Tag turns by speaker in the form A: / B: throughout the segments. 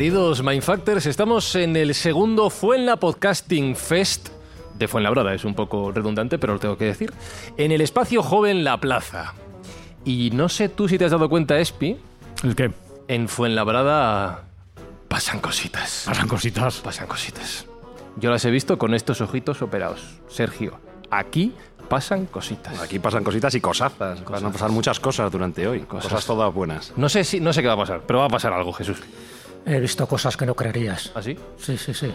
A: Queridos Mindfactors, estamos en el segundo Fuenla Podcasting Fest de Fuenlabrada. Es un poco redundante, pero lo tengo que decir. En el espacio joven La Plaza. Y no sé tú si te has dado cuenta, Espi,
B: ¿El qué?
A: en Fuenlabrada pasan cositas.
B: Pasan cositas.
A: Pasan cositas. Yo las he visto con estos ojitos operados. Sergio, aquí pasan cositas.
C: Aquí pasan cositas y cosazas. Van a pasar muchas cosas durante hoy. Cosas, todas buenas.
A: No sé, si, no sé qué va a pasar, pero va a pasar algo, Jesús.
D: He visto cosas que no creerías.
A: ¿Así?
D: Sí, sí, sí.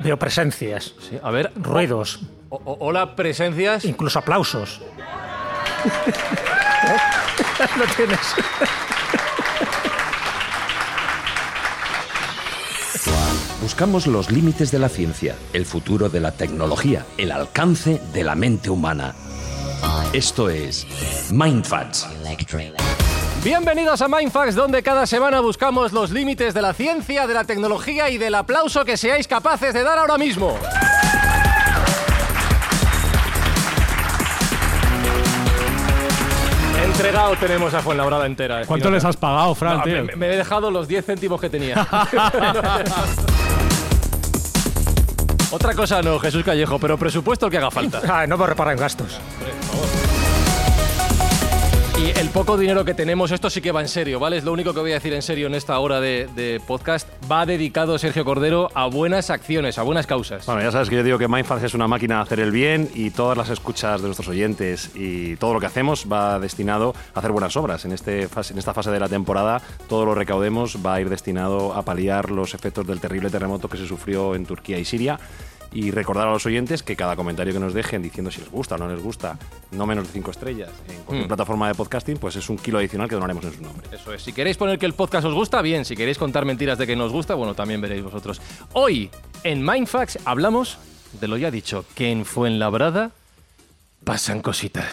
D: Veo presencias,
A: Sí. A ver,
D: ruidos,
A: o- o- hola, presencias.
D: incluso aplausos. Lo tienes.
E: Buscamos los límites de la ciencia, el futuro de la tecnología, el alcance de la mente humana. Esto es MindFacts.
A: Bienvenidos a Mindfax, donde cada semana buscamos los límites de la ciencia, de la tecnología y del aplauso que seáis capaces de dar ahora mismo. Entregado tenemos a Fuenlabrada entera.
B: ¿Cuánto les has pagado, Fran,
A: No,
B: tío?
A: me, me he dejado los 10 céntimos que tenía. Otra cosa no, Jesús Callejo, pero presupuesto el que haga falta.
D: Ah, no me reparar en gastos.
A: El poco dinero que tenemos, esto sí que va en serio, ¿vale? Es lo único que voy a decir en serio en esta hora de, podcast. Va dedicado Sergio Cordero a buenas acciones, a buenas causas.
C: Bueno, ya sabes que yo digo que Mindfast es una máquina de hacer el bien y todas las escuchas de nuestros oyentes y todo lo que hacemos va destinado a hacer buenas obras. En, este en esta fase de la temporada, todo lo recaudemos va a ir destinado a paliar los efectos del terrible terremoto que se sufrió en Turquía y Siria. Y recordar a los oyentes que cada comentario que nos dejen diciendo si les gusta o no les gusta, no menos de cinco estrellas en cualquier
A: Mm.
C: plataforma de podcasting, pues es un kilo adicional que donaremos en su nombre.
A: Eso es. Si queréis poner que el podcast os gusta, bien. Si queréis contar mentiras de que nos gusta, bueno, también veréis vosotros. Hoy, en Mindfax, hablamos de lo ya dicho, que en Fuenlabrada pasan cositas.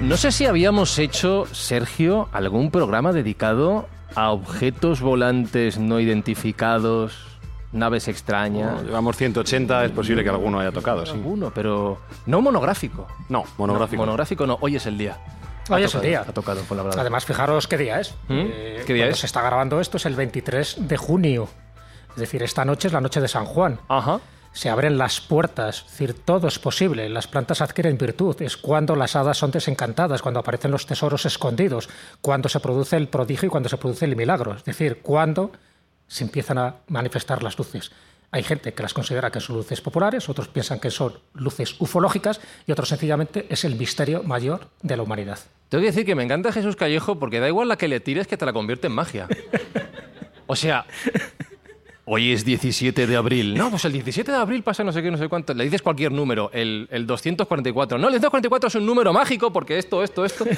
A: No sé si habíamos hecho, Sergio, algún programa dedicado a objetos volantes no identificados, naves extrañas.
C: Llevamos 180, es posible que alguno haya tocado, sí.
A: Alguno, pero no monográfico.
C: No, monográfico.
A: No, monográfico no, hoy es el día.
D: Hoy es el día.
A: Ha tocado Fuenlabrada.
D: Además, fijaros qué día es.
A: ¿Mm?
D: Eh,
A: ¿Qué día
D: cuando
A: es?
D: se está grabando esto es el 23 de junio. Es decir, esta noche es la noche de San Juan.
A: Ajá.
D: Se abren las puertas, es decir, todo es posible. Las plantas adquieren virtud. Es cuando las hadas son desencantadas, cuando aparecen los tesoros escondidos, cuando se produce el prodigio y cuando se produce el milagro. Es decir, cuando se empiezan a manifestar las luces. Hay gente que las considera que son luces populares, otros piensan que son luces ufológicas y otros sencillamente es el misterio mayor de la humanidad.
A: Tengo que decir que me encanta Jesús Callejo porque da igual la que le tires que te la convierte en magia. O sea, hoy es 17 de abril. No, pues el 17 de abril pasa no sé qué, no sé cuánto. Le dices cualquier número, el, el 244. No, el 244 es un número mágico porque esto, esto, esto.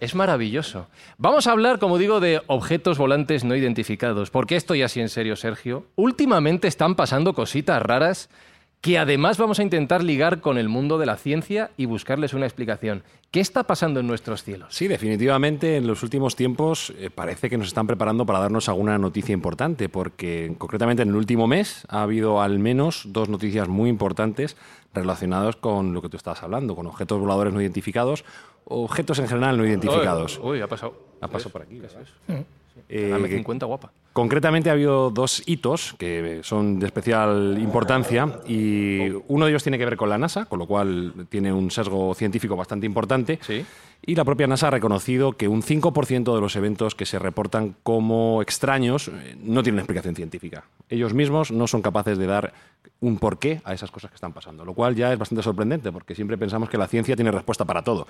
A: Es maravilloso. Vamos a hablar, como digo, de objetos volantes no identificados. Porque esto ya sí en serio, Sergio. Últimamente están pasando cositas raras que además vamos a intentar ligar con el mundo de la ciencia y buscarles una explicación. ¿Qué está pasando en nuestros cielos?
C: Sí, definitivamente en los últimos tiempos eh, parece que nos están preparando para darnos alguna noticia importante, porque concretamente en el último mes ha habido al menos dos noticias muy importantes relacionadas con lo que tú estabas hablando, con objetos voladores no identificados, objetos en general no identificados.
A: Uy, uy, ha pasado.
C: Ha pasado por aquí.
A: Eso es.
C: Eh,
A: Dame
C: que-
A: 50 guapa.
C: Concretamente ha habido dos hitos que son de especial importancia y uno de ellos tiene que ver con la NASA, con lo cual tiene un sesgo científico bastante importante. Y la propia NASA ha reconocido que un 5% de los eventos que se reportan como extraños eh, no tienen explicación científica. Ellos mismos no son capaces de dar un porqué a esas cosas que están pasando, lo cual ya es bastante sorprendente porque siempre pensamos que la ciencia tiene respuesta para todo.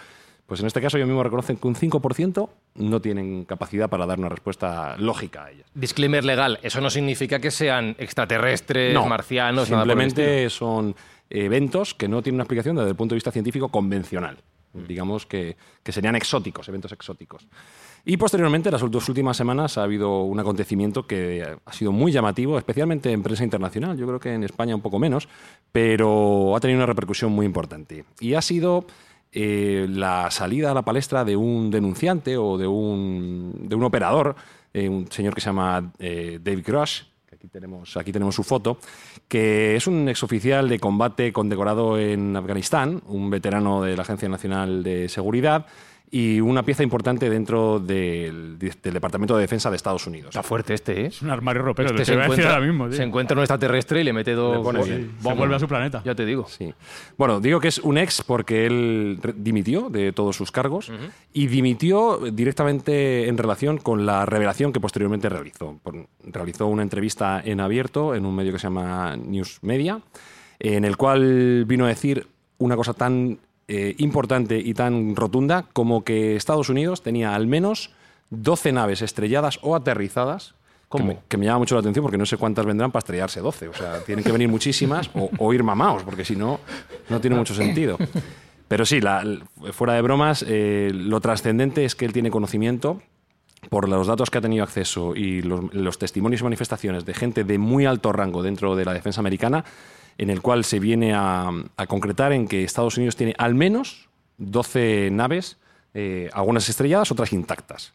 C: Pues en este caso ellos mismos reconocen que un 5% no tienen capacidad para dar una respuesta lógica a ellas.
A: Disclaimer legal, eso no significa que sean extraterrestres,
C: No,
A: marcianos, nada por el estilo.
C: simplemente son eventos que no tienen una explicación desde el punto de vista científico convencional. Digamos que, que serían exóticos, eventos exóticos. Y posteriormente, en las dos últimas semanas, ha habido un acontecimiento que ha sido muy llamativo, especialmente en prensa internacional. Yo creo que en España un poco menos, pero ha tenido una repercusión muy importante. Y ha sido eh, la salida a la palestra de un denunciante o de un, de un operador, eh, un señor que se llama eh, David Grush, que aquí tenemos, aquí tenemos su foto, que es un exoficial de combate condecorado en Afganistán, un veterano de la Agencia Nacional de Seguridad y una pieza importante dentro del, del Departamento de Defensa de Estados Unidos.
A: Está fuerte este, ¿eh?
B: Es un armario ropero,
A: Este se encuentra,
B: ahora mismo.
A: se encuentra un extraterrestre y le mete dos...
C: Le pone bien.
B: Se vuelve a su planeta.
A: Ya te digo.
C: Sí. Bueno, digo que es un ex porque él dimitió de todos sus cargos y dimitió directamente en relación con la revelación que posteriormente realizó. Por- realizó una entrevista en abierto en un medio que se llama News Media, en el cual vino a decir una cosa tan eh, importante y tan rotunda como que Estados Unidos tenía al menos 12 naves estrelladas o aterrizadas. Que me, que me llama mucho la atención porque no sé cuántas vendrán para estrellarse 12. O sea, tienen que venir muchísimas o, o ir mamaos, porque si no, no tiene mucho sentido. Pero sí, la- fuera de bromas, eh, lo trascendente es que él tiene conocimiento por los datos que ha tenido acceso y los, los testimonios y manifestaciones de gente de muy alto rango dentro de la defensa americana, en el cual se viene a, a concretar en que Estados Unidos tiene al menos 12 naves, eh, algunas estrelladas, otras intactas.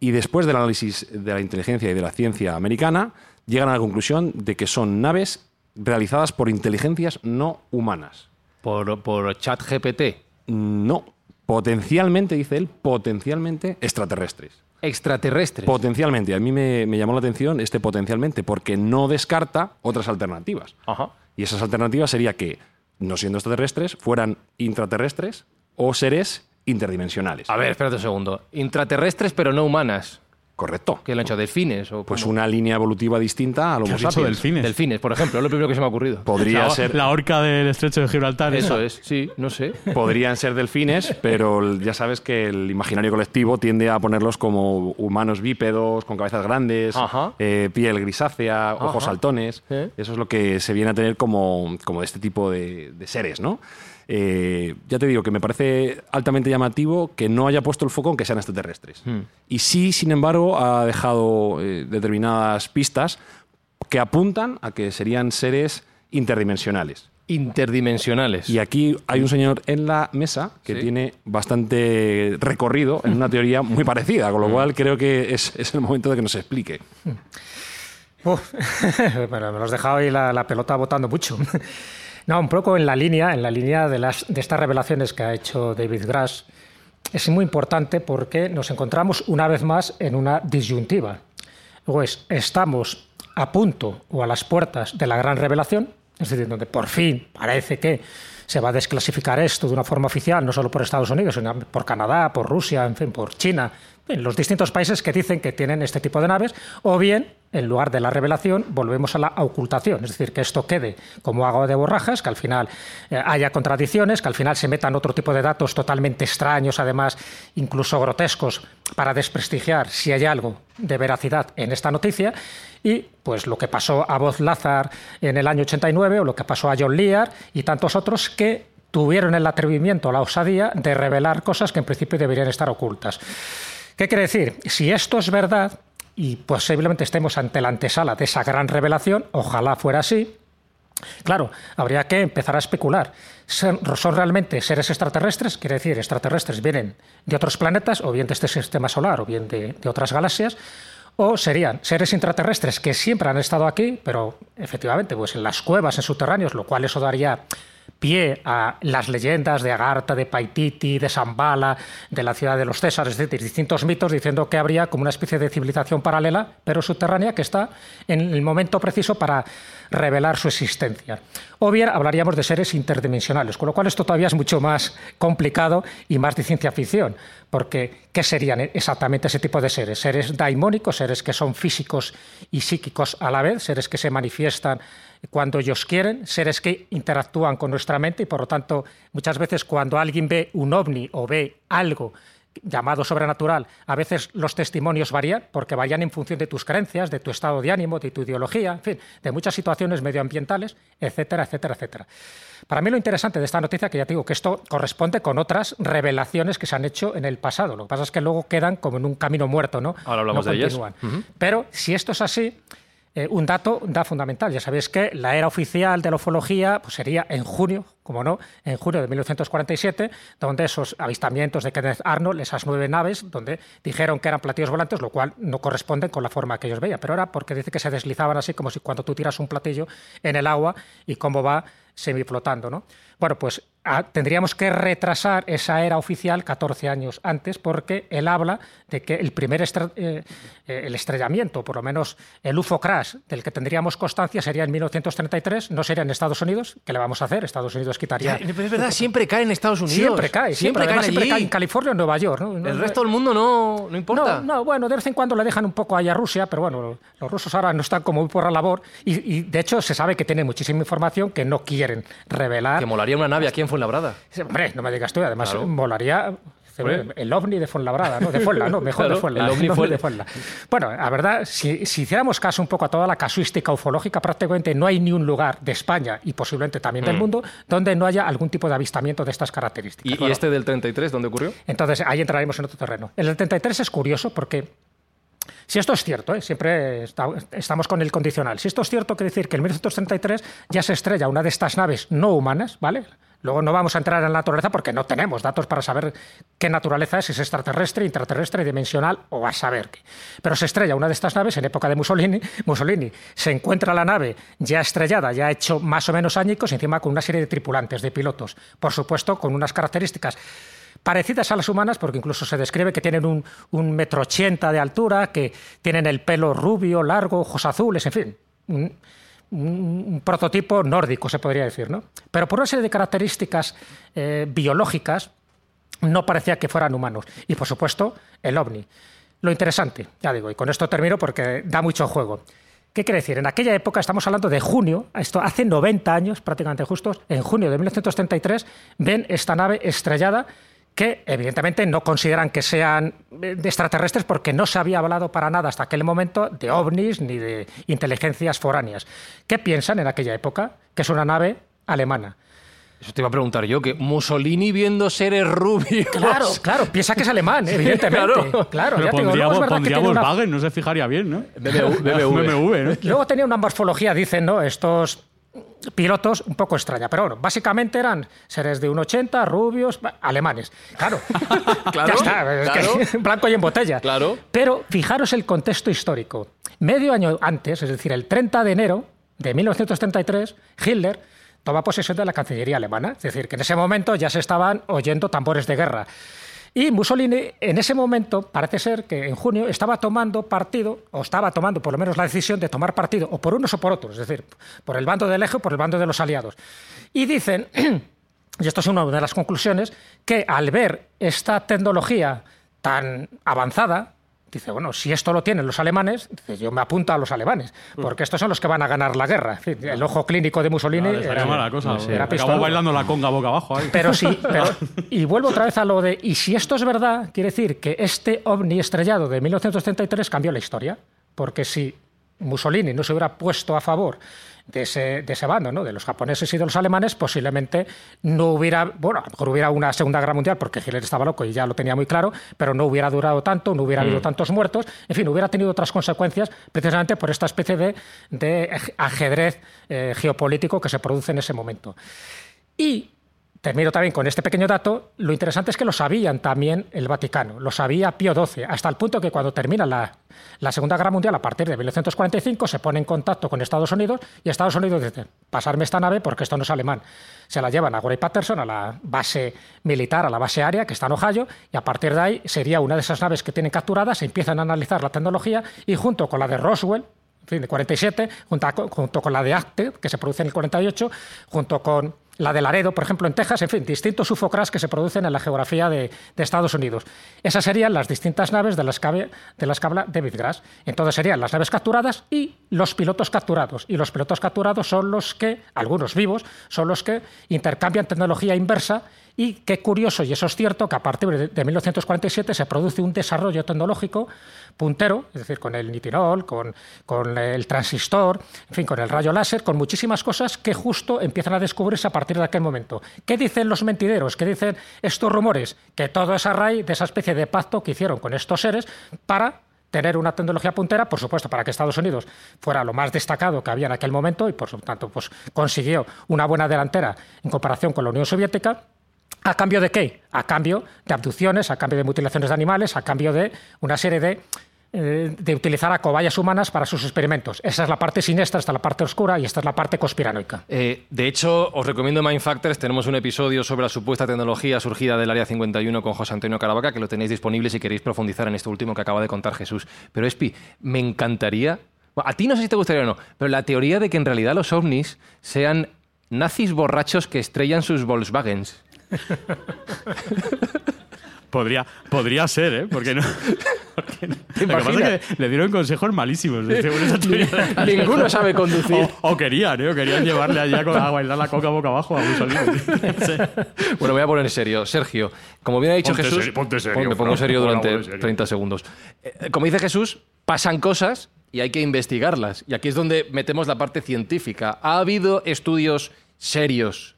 C: Y después del análisis de la inteligencia y de la ciencia americana, llegan a la conclusión de que son naves realizadas por inteligencias no humanas.
A: Por, por chat GPT.
C: No, potencialmente, dice él, potencialmente extraterrestres.
A: Extraterrestres.
C: Potencialmente. A mí me, me llamó la atención este potencialmente porque no descarta otras alternativas.
A: Ajá.
C: Y esas alternativas sería que, no siendo extraterrestres, fueran intraterrestres o seres interdimensionales.
A: A ver, espérate un segundo. Intraterrestres pero no humanas.
C: Correcto.
A: ¿Qué le han hecho? ¿Delfines? O
C: Pues una línea evolutiva distinta a lo
B: ¿Qué has
C: Homo
B: dicho,
C: sapiens.
B: delfines?
A: Delfines, por ejemplo. Es lo primero que se me ha ocurrido.
C: Podría
B: la,
C: ser,
B: la horca del estrecho de Gibraltar.
A: Eso es, sí, no sé.
C: podrían ser delfines, pero ya sabes que el imaginario colectivo tiende a ponerlos como humanos bípedos, con cabezas grandes, eh, piel grisácea, ojos
A: Ajá.
C: saltones.
A: ¿Eh?
C: Eso es lo que se viene a tener como, como de este tipo de, de seres, ¿no? Eh, ya te digo que me parece altamente llamativo que no haya puesto el foco en que sean extraterrestres. Y sí, sin embargo, ha dejado eh, determinadas pistas que apuntan a que serían seres interdimensionales.
A: Interdimensionales.
C: Y aquí hay un señor en la mesa que
A: Sí.
C: tiene bastante recorrido en una teoría muy parecida, con lo cual creo que es, es el momento de que nos explique.
D: Uf, bueno, me los dejado ahí la, la pelota botando mucho. No, un poco en la línea, en la línea de, estas revelaciones que ha hecho David Grass, es muy importante porque nos encontramos una vez más en una disyuntiva. Pues estamos a punto o a las puertas de la gran revelación, es decir, donde por fin parece que se va a desclasificar esto de una forma oficial, no solo por Estados Unidos, sino por Canadá, por Rusia, en fin, por China, en los distintos países que dicen que tienen este tipo de naves, o bien, en lugar de la revelación, volvemos a la ocultación, es decir, que esto quede como agua de borrajas, que al final eh, haya contradicciones, que al final se metan otro tipo de datos totalmente extraños, además incluso grotescos, para desprestigiar si hay algo de veracidad en esta noticia, y pues lo que pasó a Voz Lazar en el año 89, o lo que pasó a John Lear y tantos otros que tuvieron el atrevimiento, la osadía de revelar cosas que en principio deberían estar ocultas. ¿Qué quiere decir? Si esto es verdad, y posiblemente estemos ante la antesala de esa gran revelación, ojalá fuera así, Claro, habría que empezar a especular. ¿Son, realmente seres extraterrestres? Quiere decir, extraterrestres vienen de otros planetas, o bien de este sistema solar, o bien de, de otras galaxias, o serían seres intraterrestres que siempre han estado aquí, pero efectivamente, pues en las cuevas, en subterráneos, lo cual eso daría pie a las leyendas de Agartha, de Paititi, de Zambala, de la ciudad de los Césares, es decir, distintos mitos diciendo que habría como una especie de civilización paralela, pero subterránea, que está en el momento preciso para revelar su existencia. O bien hablaríamos de seres interdimensionales, con lo cual esto todavía es mucho más complicado y más de ciencia ficción, porque ¿qué serían exactamente ese tipo de seres? Seres daimónicos, seres que son físicos y psíquicos a la vez, seres que se manifiestan cuando ellos quieren, seres que interactúan con nuestra mente y por lo tanto muchas veces cuando alguien ve un ovni o ve algo llamado sobrenatural, a veces los testimonios varían porque varían en función de tus creencias, de tu estado de ánimo, de tu ideología, en fin, de muchas situaciones medioambientales, etcétera, etcétera, etcétera. Para mí lo interesante de esta noticia, que ya te digo que esto corresponde con otras revelaciones que se han hecho en el pasado. Lo que pasa es que luego quedan como en un camino muerto, ¿no?
A: Ahora hablamos
D: no
A: de ellas.
D: Pero si esto es así, eh, un dato da fundamental. Ya sabéis que la era oficial de la ufología pues, sería en junio, como no, en junio de 1947, donde esos avistamientos de Kenneth Arnold, esas nueve naves, donde dijeron que eran platillos volantes, lo cual no corresponde con la forma que ellos veían. Pero era porque dice que se deslizaban así como si cuando tú tiras un platillo en el agua y cómo va semiflotando, ¿no? Bueno, pues ah, tendríamos que retrasar esa era oficial 14 años antes porque él habla de que el primer estre- eh, eh, el estrellamiento, por lo menos el UFO crash del que tendríamos constancia sería en 1933, no sería en Estados Unidos, ¿qué le vamos a hacer? Estados Unidos quitaría...
A: Ya, pero es verdad, siempre cae en Estados Unidos.
D: Siempre cae, siempre,
A: caen
D: además siempre
A: allí.
D: cae en California o en Nueva York. ¿no?
A: El resto del mundo no, no importa.
D: No, no, bueno, de vez en cuando le dejan un poco ahí a Rusia, pero bueno, los rusos ahora no están como muy por la labor y, y, de hecho se sabe que tienen muchísima información que no quieren revelar.
A: Que molaría una nave aquí en Fuenlabrada.
D: Hombre, no me digas tú, además
A: Claro. Hombre.
D: el ovni de Fuenlabrada, ¿no? De Fuenla, no, mejor
A: Claro,
D: de Fuenla.
A: el ovni fue-
D: de Fuenla. Bueno, la verdad, si, si hiciéramos caso un poco a toda la casuística ufológica, prácticamente no hay ni un lugar de España y posiblemente también del mundo donde no haya algún tipo de avistamiento de estas características.
A: ¿Y, y
D: Bueno,
A: este del 33 dónde ocurrió?
D: entonces, ahí entraremos en otro terreno. El del 33 es curioso porque, si esto es cierto, ¿eh? siempre está- estamos con el condicional, si esto es cierto, quiere decir que en 1933 ya se estrella una de estas naves no humanas, ¿vale? Luego no vamos a entrar en la naturaleza porque no tenemos datos para saber qué naturaleza es, si es extraterrestre, intraterrestre, dimensional o a saber qué. Pero se estrella una de estas naves en época de Mussolini. Mussolini se encuentra la nave ya estrellada, ya hecho más o menos añicos, encima con una serie de tripulantes, de pilotos. Por supuesto, con unas características parecidas a las humanas, porque incluso se describe que tienen un, un metro ochenta de altura, que tienen el pelo rubio, largo, ojos azules, en fin. Un- prototipo nórdico, se podría decir, ¿no? Pero por una serie de características eh, biológicas, no parecía que fueran humanos. Y por supuesto, el ovni. Lo interesante, ya digo, y con esto termino porque da mucho juego. ¿Qué quiere decir? En aquella época, estamos hablando de junio, esto hace 90 años, prácticamente justos, en junio de 1933, ven esta nave estrellada que evidentemente no consideran que sean eh, de extraterrestres porque no se había hablado para nada hasta aquel momento de ovnis ni de inteligencias foráneas. ¿Qué piensan en aquella época? Que es una nave alemana.
A: Eso te iba a preguntar yo, que Mussolini viendo seres rubios.
D: Claro, claro, piensa que es alemán, evidentemente.
A: Claro.
D: Claro,
B: Pero
D: ya digo, una-
B: Volkswagen, no se fijaría bien, ¿no?
A: BMW, BMW.
B: BMW, ¿no?
D: Luego tenía una morfología, dicen, ¿no? Estos pilotos un poco extraña, pero bueno, básicamente eran seres de 1,80, rubios, alemanes. Claro,
A: Claro,
D: ya está, es
A: claro.
D: que blanco y en botella.
A: Claro.
D: Pero fijaros el contexto histórico. Medio año antes, es decir, el 30 de enero de 1933, Hitler toma posesión de la Cancillería alemana, es decir, que en ese momento ya se estaban oyendo tambores de guerra. Y Mussolini, en ese momento, parece ser que en junio estaba tomando partido, o estaba tomando por lo menos la decisión de tomar partido, o por unos o por otros, es decir, por el bando del eje o por el bando de los aliados. Y dicen, y esto es una de las conclusiones, que al ver esta tecnología tan avanzada, dice, bueno, si esto lo tienen los alemanes, dice, yo me apunto a los alemanes, porque estos son los que van a ganar la guerra. El ojo clínico de Mussolini
B: Claro,
D: era,
B: mala cosa.
D: era
B: Acabó
D: pistola.
B: bailando la conga boca abajo ahí.
D: Pero sí, pero, y vuelvo otra vez a lo de, y si esto es verdad, quiere decir que este ovni estrellado de 1933 cambió la historia, porque si Mussolini no se hubiera puesto a favor de ese, de ese bando, ¿no? de los japoneses y de los alemanes, posiblemente no hubiera, bueno, a lo mejor hubiera una Segunda Guerra Mundial porque Hitler estaba loco y ya lo tenía muy claro, pero no hubiera durado tanto, no hubiera habido tantos muertos, en fin, hubiera tenido otras consecuencias precisamente por esta especie de, de ajedrez eh, geopolítico que se produce en ese momento. Y Termino también con este pequeño dato. Lo interesante es que lo sabían también el Vaticano, lo sabía Pío XII, hasta el punto que cuando termina la, Segunda Guerra Mundial, a partir de 1945, se pone en contacto con Estados Unidos y Estados Unidos dice, pasarme esta nave porque esto no es alemán. Se la llevan a Gray Patterson, a la base militar, a la base aérea que está en Ohio, y a partir de ahí sería una de esas naves que tienen capturadas, se empiezan a analizar la tecnología y junto con la de Roswell, en fin, de 47, junto, junto con la de Acte, que se produce en el 48, junto con la de Laredo, por ejemplo, en Texas, en fin, distintos UFOCRAS que se producen en la geografía de, Estados Unidos. Esas serían las distintas naves de las, de las que habla David Grass. Entonces serían las naves capturadas y los pilotos capturados. Y los pilotos capturados son los que, algunos vivos, son los que intercambian tecnología inversa y qué curioso, y eso es cierto, que a partir de 1947 se produce un desarrollo tecnológico puntero, es decir, con el nitinol, con, con el transistor, en fin, con el rayo láser, con muchísimas cosas que justo empiezan a descubrirse a partir de aquel momento. ¿Qué dicen los mentideros? ¿Qué dicen estos rumores? Que todo es a raíz de esa especie de pacto que hicieron con estos seres para tener una tecnología puntera, por supuesto, para que Estados Unidos fuera lo más destacado que había en aquel momento y, por lo tanto, pues, consiguió una buena delantera en comparación con la Unión Soviética ¿A cambio de qué? A cambio de abducciones, a cambio de mutilaciones de animales, a cambio de una serie de eh, de utilizar a cobayas humanas para sus experimentos. Esa es la parte siniestra, esta es la parte oscura y esta es la parte conspiranoica.
A: Eh, de hecho, os recomiendo Mind Factors. Tenemos un episodio sobre la supuesta tecnología surgida del Área 51 con José Antonio Caravaca, que lo tenéis disponible si queréis profundizar en esto último que acaba de contar Jesús. Pero, Espi, me encantaría... a ti no sé si te gustaría o no, pero la teoría de que en realidad los ovnis sean nazis borrachos que estrellan sus Volkswagens.
B: Podría, podría ser, ¿eh? Porque no. Porque Lo que pasa es que le dieron consejos malísimos.
A: Ninguno sabe conducir.
B: O, querían, ¿eh? O querían llevarle allá con, a bailar la coca boca abajo a Mussolini.
A: bueno, voy a poner en serio. Sergio, como bien ha dicho Jesús.
B: ponte serio.
A: Me pongo serio durante 30 segundos. Eh, como dice Jesús, pasan cosas y hay que investigarlas. Y aquí es donde metemos la parte científica. ¿Ha habido estudios serios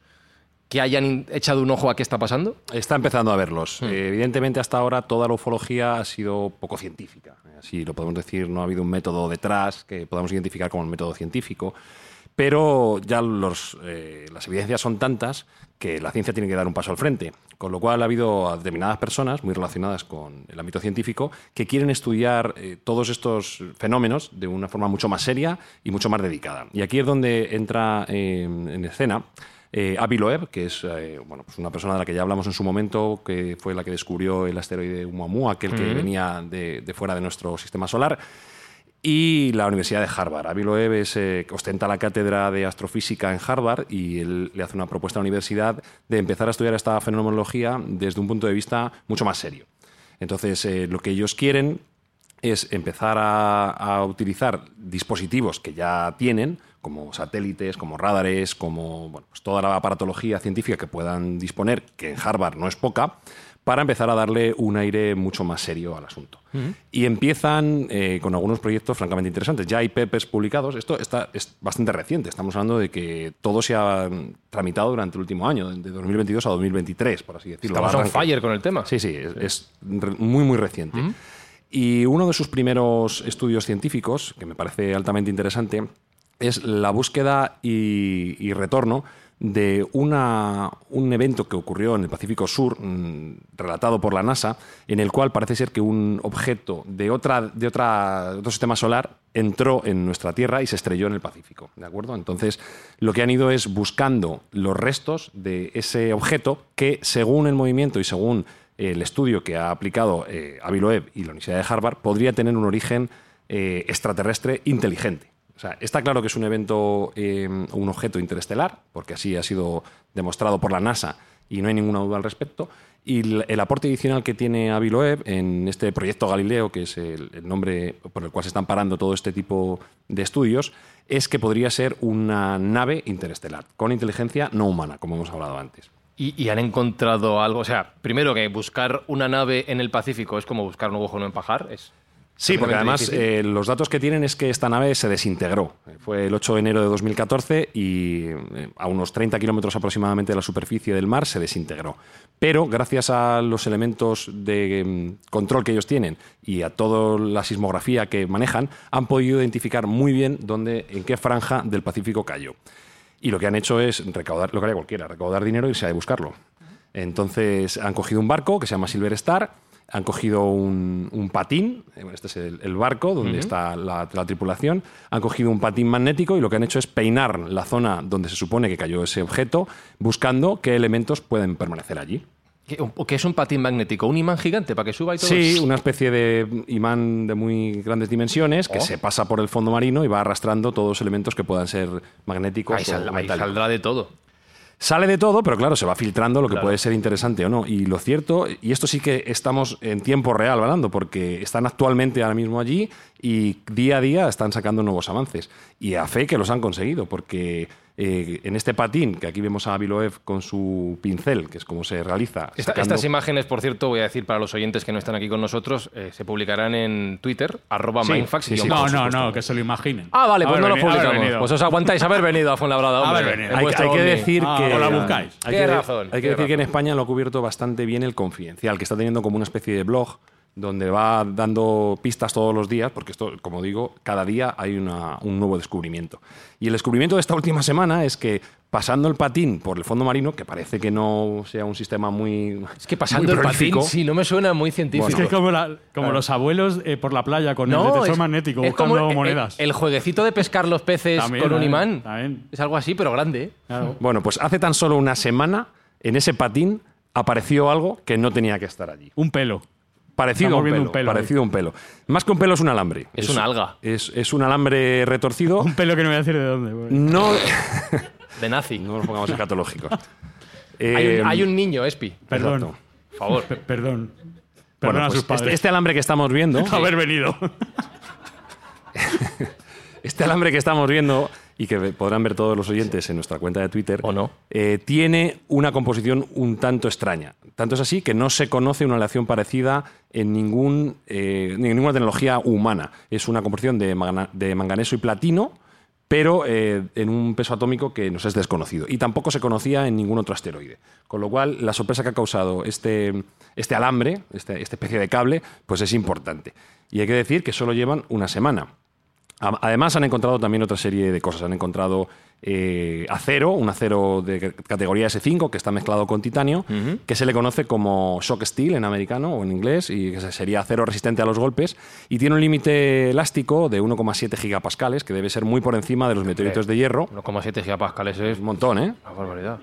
A: que hayan echado un ojo a qué está pasando?
C: Está empezando a verlos. Hmm. Eh, evidentemente, hasta ahora toda la ufología ha sido poco científica. Así lo podemos decir, no ha habido un método detrás que podamos identificar como el método científico. Pero ya los, eh, las evidencias son tantas que la ciencia tiene que dar un paso al frente. Con lo cual ha habido determinadas personas muy relacionadas con el ámbito científico que quieren estudiar eh, todos estos fenómenos de una forma mucho más seria y mucho más dedicada. Y aquí es donde entra en escena eh, Avi Loeb, que es eh, bueno, pues una persona de la que ya hablamos en su momento, que fue la que descubrió el asteroide Oumuamua, aquel que venía de, fuera de nuestro sistema solar, y la Universidad de Harvard. Avi Loeb eh, ostenta la cátedra de astrofísica en Harvard y él le hace una propuesta a la universidad de empezar a estudiar esta fenomenología desde un punto de vista mucho más serio. Entonces, lo que ellos quieren es empezar a utilizar dispositivos que ya tienen, como satélites, como radares, como pues toda la aparatología científica que puedan disponer, que en Harvard no es poca, para empezar a darle un aire mucho más serio al asunto. Y empiezan eh, con algunos proyectos francamente interesantes. Ya hay papers publicados. Esto está, es bastante reciente. Estamos hablando de que todo se ha tramitado durante el último año, de 2022 a 2023, por así decirlo.
A: Estamos on fire con el tema.
C: Sí, sí, es, muy, muy reciente. Y uno de sus primeros estudios científicos, que me parece altamente interesante, es la búsqueda y, retorno de una, un evento que ocurrió en el Pacífico Sur, mm, relatado por la NASA, en el cual parece ser que un objeto de, otra, de otra, otro sistema solar entró en nuestra Tierra y se estrelló en el Pacífico. ¿De acuerdo? Entonces, lo que han ido es buscando los restos de ese objeto que, según el movimiento y según el estudio que ha aplicado eh, y la Universidad de Harvard, podría tener un origen eh, extraterrestre inteligente. Está claro que es un evento, eh, un objeto interestelar, porque así ha sido demostrado por la NASA y no hay ninguna duda al respecto. Y el, aporte adicional que tiene Avi Loeb en este proyecto Galileo, que es el, nombre por el cual se están parando todo este tipo de estudios, es que podría ser una nave interestelar, con inteligencia no humana, como hemos hablado antes.
A: Y, han encontrado algo. O sea, primero que buscar una nave en el Pacífico es como buscar un ojo en pajar. Es
C: Sí, porque además eh, los datos que tienen es que esta nave se desintegró. Fue el 8 de enero de 2014 y eh, a unos 30 kilómetros aproximadamente de la superficie del mar se desintegró. Pero gracias a los elementos de mm, control que ellos tienen y a toda la sismografía que manejan, han podido identificar muy bien dónde, en qué franja del Pacífico cayó. Y lo que han hecho es recaudar, lo que haría cualquiera, recaudar dinero y irse a buscarlo. Entonces han cogido un barco que se llama Silver Star, han cogido un, un patín, eh, bueno, este es el, el barco donde está la, la tripulación, han cogido un patín magnético y lo que han hecho es peinar la zona donde se supone que cayó ese objeto, buscando qué elementos pueden permanecer allí.
A: ¿Qué, es un patín magnético? ¿Un imán gigante para que suba y todo?
C: Sí, una especie de imán de muy grandes dimensiones que
A: Oh.
C: se pasa por el fondo marino y va arrastrando todos los elementos que puedan ser magnéticos
A: Ahí,
C: o
A: sal- ahí
C: metálicos.
A: saldrá de todo.
C: Sale de todo, pero claro, se va filtrando lo que
A: Claro.
C: puede ser interesante o no. Y lo cierto, y esto sí que estamos en tiempo real hablando, porque están actualmente ahora mismo allí y día a día están sacando nuevos avances. Y a fe que los han conseguido, porque eh, en este patín, que aquí vemos a Aviloev con su pincel, que es como se realiza.
A: Esta-
C: sacando-
A: Estas imágenes, por cierto, voy a decir para los oyentes que no están aquí con nosotros, eh, se publicarán en Twitter, arroba
C: Sí,
A: mindfax.
C: sí, sí.
A: guion
B: No, no,
C: supuesto.
B: no, que se lo imaginen.
A: Ah, vale, pues no lo publicamos. Pues os aguantáis haber venido a Fuenlabrada, hombre.
B: Haber venido.
A: en
C: Hay, que decir
B: Ah,
C: que.
B: o la buscáis.
C: Hay que,
A: razón,
C: hay que
A: tienes
C: decir que en. España lo ha cubierto bastante bien el Confidencial, que está teniendo como una especie de blog donde va dando pistas todos los días, porque esto, como digo, cada día hay una- un nuevo descubrimiento. Y el descubrimiento de esta última semana es que pasando el patín por el fondo marino, que parece que no sea un sistema muy.
A: Es que pasando el patín, sí, no me suena muy científico.
B: Es que es como, la- como los abuelos eh, por la playa con el detector
A: es-
B: magnético
A: es
B: buscando
A: como el-
B: monedas.
A: El, jueguecito de pescar los peces
B: También,
A: con un imán.
B: también.
A: Es algo así, pero grande. ¿eh?
B: Claro.
C: Bueno, pues hace tan solo una semana, en ese patín apareció algo que no tenía que estar allí.
B: Un pelo.
C: Parecido a un pelo,
B: un pelo
C: parecido a un pelo. Más que un pelo es un alambre.
A: Es una alga.
C: Es, es un alambre retorcido.
B: Un pelo que no voy a decir de dónde.
C: No,
A: De nazi.
C: no nos pongamos escatológicos.
A: hay,
C: Eh,
A: un, hay un niño, Espi.
B: Perdón.
C: exacto.
A: Por favor.
B: Pe- perdón. Perdón
C: Bueno,
B: a
C: pues
B: sus padres.
C: este, este alambre que estamos viendo,
B: haber venido.
C: este alambre que estamos viendo y que podrán ver todos los oyentes en nuestra cuenta de Twitter,
A: ¿O no?
C: eh, tiene una composición un tanto extraña. Tanto es así que no se conoce una aleación parecida en, ningún, eh, en ninguna tecnología humana. Es una composición de manganeso y platino, pero eh, en un peso atómico que nos es desconocido. Y tampoco se conocía en ningún otro asteroide. Con lo cual, la sorpresa que ha causado este, este alambre, este- esta especie de cable, pues es importante. Y hay que decir que solo llevan una semana. Además, han encontrado también otra serie de cosas. Han encontrado eh, acero, un acero de categoría S5 que está mezclado con titanio, que se le conoce como shock steel en americano o en inglés, y que sería acero resistente a los golpes. Y tiene un límite elástico de 1,7 gigapascales, que debe ser muy por encima de los meteoritos de hierro.
A: 1,7 gigapascales es
C: Un montón, ¿eh?
A: una barbaridad.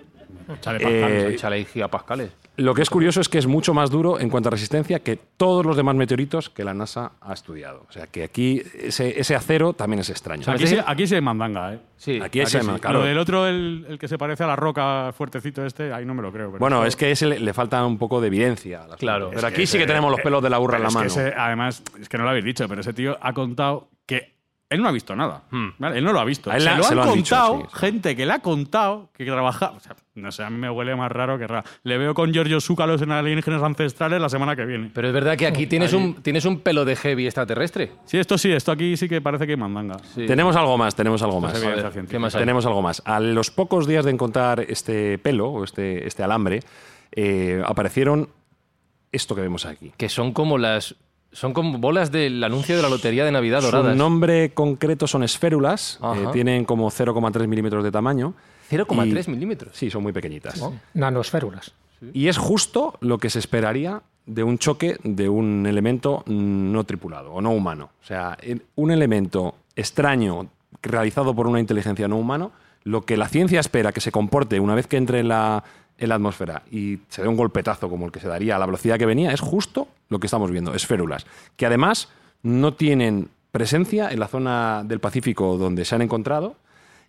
B: Chale,
C: Eh,
B: pascal.
A: Échale ahí gigapascales.
C: Lo que es curioso es que es mucho más duro en cuanto a resistencia que todos los demás meteoritos que la NASA ha estudiado. O sea que aquí ese, ese acero también es extraño.
B: aquí, sí, aquí sí hay mandanga, ¿eh?
A: Sí.
C: Aquí hay semen, claro.
B: Lo del otro, el, el que se parece a la roca fuertecito este, ahí no me lo creo. pero
C: Bueno, es que ese le, le falta un poco de evidencia. asunto.
A: Claro.
C: Pero aquí sí que tenemos los pelos de la burra en la
B: es
C: mano.
B: que ese- además, es que no lo habéis dicho, pero ese tío ha contado que él no ha visto nada. ¿vale? Él no lo ha visto.
C: A él
B: se
C: la-
B: lo
C: se
B: han
C: lo han dicho,
B: contado
C: sí, sí.
B: gente que le ha contado que trabaja. O sea, no sé, a mí me huele más raro que raro. Le veo con Giorgio Zúcalos en Alienígenas Ancestrales la semana que viene.
A: Pero es verdad que aquí tienes un, tienes un pelo de heavy extraterrestre.
B: Sí, esto sí, esto aquí sí que parece que mandanga.
A: Sí.
C: Tenemos algo más, tenemos algo más.
B: es evidencia
A: A ver,
B: científica.
A: ¿qué más hay?
C: Tenemos algo más. A los pocos días de encontrar este pelo o este, este alambre, eh, aparecieron esto que vemos aquí.
A: Que son como las. Son como bolas del anuncio de la lotería de Navidad
C: Su
A: doradas.
C: nombre concreto son esférulas, eh, tienen como 0,3 milímetros de tamaño.
A: 0,3
C: Y-
A: milímetros.
C: Sí, son muy pequeñitas.
D: Nanosférulas.
C: Y es justo lo que se esperaría de un choque de un elemento no tripulado o no humano. O sea, un elemento extraño realizado por una inteligencia no humana, lo que la ciencia espera que se comporte una vez que entre en la, en la atmósfera y se dé un golpetazo como el que se daría a la velocidad que venía, es justo lo que estamos viendo, esférulas, que además no tienen presencia en la zona del Pacífico donde se han encontrado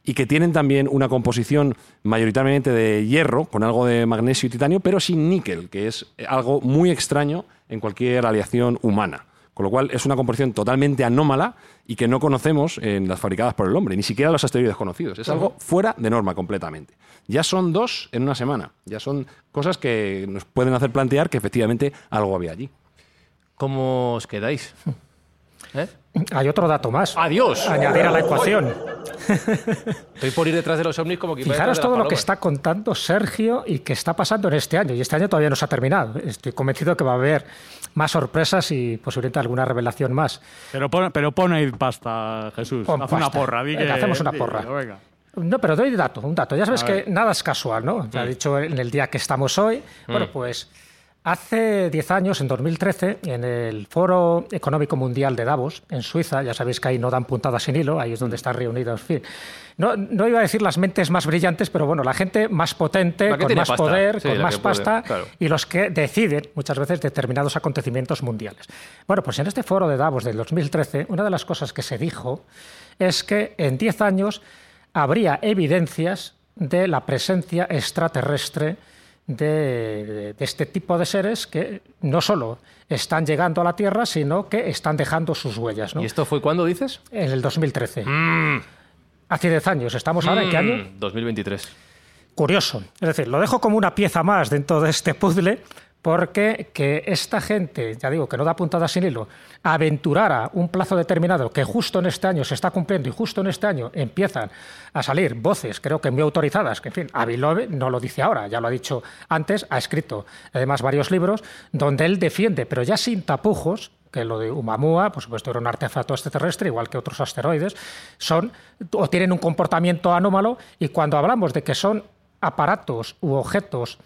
C: y que tienen también una composición mayoritariamente de hierro, con algo de magnesio y titanio, pero sin níquel, que es algo muy extraño en cualquier aleación humana. Con lo cual es una composición totalmente anómala y que no conocemos en las fabricadas por el hombre, ni siquiera los asteroides conocidos. Es algo fuera de norma completamente. Ya son dos en una semana. Ya son cosas que nos pueden hacer plantear que efectivamente algo había allí.
A: ¿Cómo os quedáis? ¿Eh?
D: Hay otro dato más.
A: ¡Adiós!
D: Añadir a la ecuación.
A: Estoy por ir detrás de los ovnis como que
D: Fijaros todo lo que está contando Sergio y que está pasando en este año. Y este año todavía no se ha terminado. Estoy convencido que va a haber más sorpresas y posiblemente alguna revelación más.
B: Pero pon, pero pon ahí pasta, Jesús.
D: Pon
B: Haz una
D: pasta.
B: porra. Di
D: Venga,
B: que-
D: hacemos una porra.
B: venga.
D: No, pero doy dato, un dato. Ya sabes que nada es casual, ¿no? Ya he dicho en el día que estamos hoy. Bueno, pues hace 10 años, en 2013, en el Foro Económico Mundial de Davos, en Suiza, ya sabéis que ahí no dan puntadas sin hilo, ahí es donde están reunidos, en fin. No, no iba a decir las mentes más brillantes, pero bueno, la gente más potente, con más
A: pasta.
D: poder,
A: Sí,
D: con más
A: puede,
D: pasta
A: claro.
D: y los que deciden muchas veces determinados acontecimientos mundiales. Bueno, pues en este foro de Davos del 2013, una de las cosas que se dijo es que en 10 años habría evidencias de la presencia extraterrestre de, de este tipo de seres que no solo están llegando a la Tierra, sino que están dejando sus huellas. ¿no?
A: ¿Y esto fue cuándo dices?
D: En el 2013. Hace 10 años. ¿Estamos ahora en qué año?
A: Mm, 2023.
D: curioso. Es decir, lo dejo como una pieza más dentro de este puzzle porque que esta gente, ya digo, que no da puntada sin hilo, aventurara un plazo determinado que justo en este año se está cumpliendo y justo en este año empiezan a salir voces, creo que muy autorizadas, que en fin, Avi Loeb no lo dice ahora, ya lo ha dicho antes, ha escrito además varios libros donde él defiende, pero ya sin tapujos, que lo de Umamua, por supuesto, era un artefacto extraterrestre, igual que otros asteroides, son o tienen un comportamiento anómalo y cuando hablamos de que son aparatos u objetos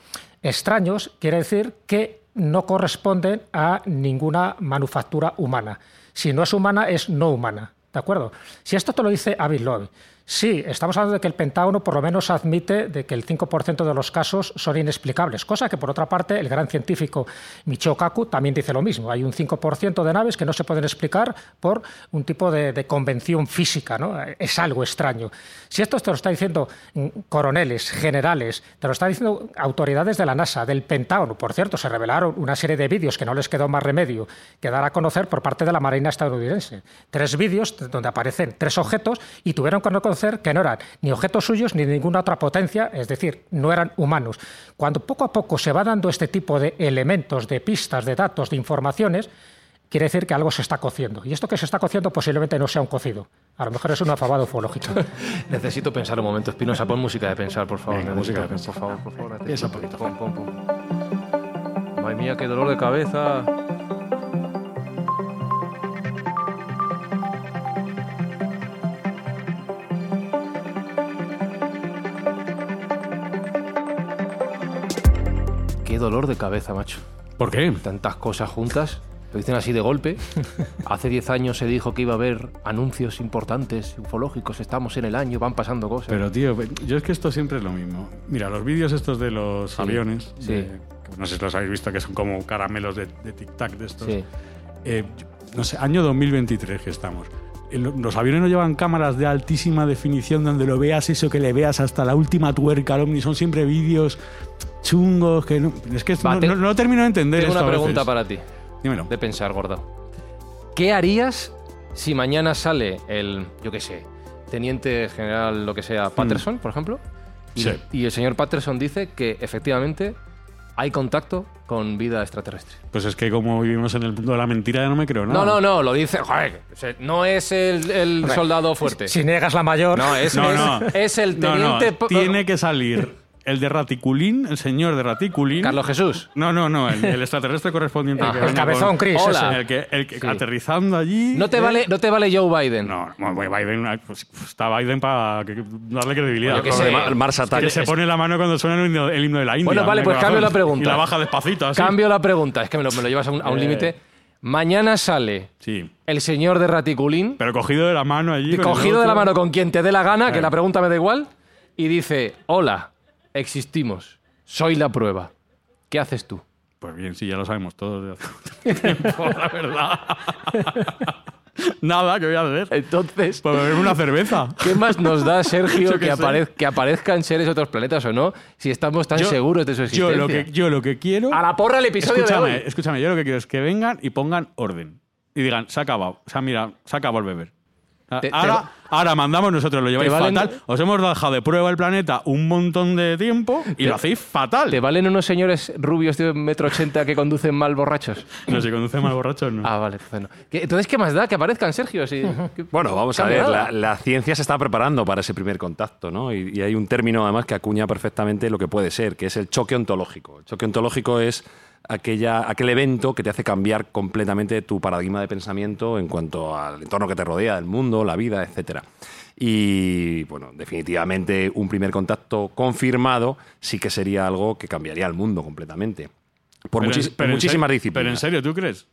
D: extraños, quiere decir que no corresponden a ninguna manufactura humana. Si no es humana, es no humana. ¿De acuerdo? Si esto te lo dice Avi Loeb, sí, estamos hablando de que el Pentágono por lo menos admite de que el 5% de los casos son inexplicables, cosa que por otra parte el gran científico Michio Kaku también dice lo mismo. Hay un 5% de naves que no se pueden explicar por un tipo de, convención física, ¿no? Es algo extraño. Si esto te lo está diciendo mm, coroneles, generales, te lo están diciendo autoridades de la NASA, del Pentágono, por cierto, se revelaron una serie de vídeos que no les quedó más remedio que dar a conocer por parte de la Marina estadounidense. Tres vídeos donde aparecen tres objetos y tuvieron que reconocer que no eran ni objetos suyos ni de ninguna otra potencia, es decir, no eran humanos. Cuando poco a poco se va dando este tipo de elementos, de pistas, de datos, de informaciones, quiere decir que algo se está cociendo. Y esto que se está cociendo posiblemente no sea un cocido. A lo mejor es un afabado ufológico.
A: Necesito pensar un momento, Espinosa. Pon música de pensar, por favor.
B: Venga, música de pensar.
A: Por favor, por favor.
B: Piensa un poquito.
A: Pon, pon, pon. Madre mía, qué dolor de cabeza. Qué dolor de cabeza, macho.
B: ¿Por qué?
A: Tantas cosas juntas. Lo dicen así de golpe. Hace 10 años se dijo que iba a haber anuncios importantes, ufológicos. Estamos en el año, van pasando cosas.
B: Pero, tío, yo es que esto siempre es lo mismo. Mira, los vídeos estos de los aviones,
A: sí.
B: de- no sé si los habéis visto, que son como caramelos de, de tic-tac de estos.
A: Sí.
B: Eh, no sé, año 2023 que estamos. Eh, lo- Los aviones no llevan cámaras de altísima definición donde lo veas eso, que le veas hasta la última tuerca al ovni. Son siempre vídeos chungos que no, es que
A: Va,
B: no,
A: te-
B: no- no termino de entender
A: Tengo
B: esto
A: una
B: a veces.
A: pregunta para ti,
B: Dímelo.
A: de pensar, gordo. ¿Qué harías si mañana sale el, yo qué sé, teniente general, lo que sea, Patterson, por ejemplo? Y.
B: Sí.
A: y el señor Patterson dice que efectivamente hay contacto con vida extraterrestre.
B: Pues es que como vivimos en el mundo de la mentira ya no me creo nada.
A: No, no, no, lo dice, joder, no es el, el soldado fuerte.
D: si niegas la mayor,
A: No, es,
B: No,
A: es-
B: no.
A: es el
B: No, no,
A: teniente... po-
B: Tiene que salir el de Raticulín, el señor de Raticulín.
A: Carlos Jesús.
B: No, no, no, el, el extraterrestre correspondiente.
A: Ah,
B: que
A: el
D: cabezón
B: con-
D: Chris,
A: Hola.
B: El que, el que
A: Sí.
B: aterrizando allí.
A: No te,
B: ¿eh?
A: vale, no te vale Joe Biden.
B: No, no, bueno, Biden, pues, está Biden para darle credibilidad.
A: Sé.
C: de Mar- Mars
B: Que
C: Attack.
B: se pone la mano cuando suena el himno, el himno de la India.
A: Bueno, vale,
B: el
A: pues cambio la pregunta.
B: Y la baja despacito, así.
A: Cambio la pregunta, es que me lo, me lo llevas a un, a un
B: Eh.
A: límite. Mañana sale
B: Sí.
A: el señor de Raticulín,
B: Pero cogido de la mano allí. el
A: cogido de la mano con quien te dé la gana, que
B: Claro.
A: la pregunta me da igual, y dice, hola, existimos, soy la prueba. ¿Qué haces tú?
B: Pues bien, sí, ya lo sabemos todos de hace tiempo, la verdad. Nada, ¿qué voy a hacer?
A: Entonces,
B: Pues beberme una cerveza.
A: ¿qué más nos da, Sergio, que,
B: sé.
A: aparez- que aparezcan seres de otros planetas o no, si estamos tan
B: Yo-
A: seguros de su
B: Yo
A: existencia?
B: lo que, yo lo que quiero.
A: A la porra el episodio
B: escúchame,
A: de hoy.
B: escúchame, yo lo que quiero es que vengan y pongan orden. Y digan, se ha acabado. O sea, mira, se ha acabado el beber.
A: Te- te
B: ahora, ahora mandamos nosotros, lo lleváis
A: valen-
B: fatal. Os hemos dejado de prueba el planeta un montón de tiempo y
A: Te-
B: lo hacéis fatal.
A: ¿Te valen unos señores rubios de un metro ochenta que conducen mal borrachos?
B: No, si conduce mal borrachos, no.
A: Ah, vale, entonces no. ¿Qué- Entonces, ¿qué más da? Que aparezcan, Sergio. Si- ¿qué-
C: Bueno, vamos a ver, la ciencia se está preparando para ese primer contacto, ¿no? Y, y hay un término además que acuña perfectamente lo que puede ser, que es el choque ontológico. El choque ontológico es aquella, aquel evento que te hace cambiar completamente tu paradigma de pensamiento en cuanto al entorno que te rodea, el mundo, la vida, etcétera. Y bueno, definitivamente un primer contacto confirmado sí que sería algo que cambiaría el mundo completamente. Por,
B: Pero
C: muchis- muchísimas
B: serio-
C: disciplinas.
B: Pero en serio, ¿tú crees?